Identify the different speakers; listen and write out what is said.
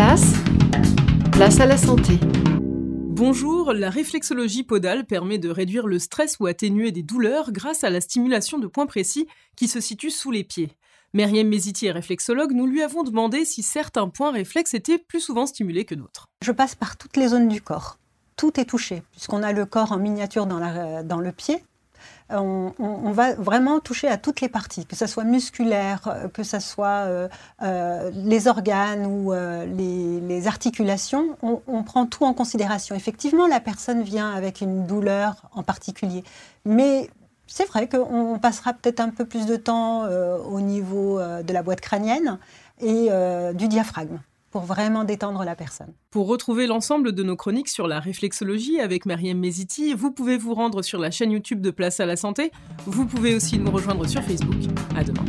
Speaker 1: place, place à la santé.
Speaker 2: Bonjour, la réflexologie podale permet de réduire le stress ou atténuer des douleurs grâce à la stimulation de points précis qui se situent sous les pieds. Myriam Meziti est réflexologue, nous lui avons demandé si certains points réflexes étaient plus souvent stimulés que d'autres.
Speaker 3: Je passe par toutes les zones du corps. Tout est touché, puisqu'on a le corps en miniature dans, dans le pied, on, va vraiment toucher à toutes les parties, que ce soit musculaire, euh, que ce soit euh, euh, les organes ou les, articulations. On, prend tout en considération. Effectivement, la personne vient avec une douleur en particulier, mais c'est vrai qu'on passera peut-être un peu plus de temps au niveau de la boîte crânienne et du diaphragme pour vraiment détendre la personne.
Speaker 2: Pour retrouver l'ensemble de nos chroniques sur la réflexologie avec Mariam Meziti, vous pouvez vous rendre sur la chaîne YouTube de Place à la Santé. Vous pouvez aussi nous rejoindre sur Facebook. À demain.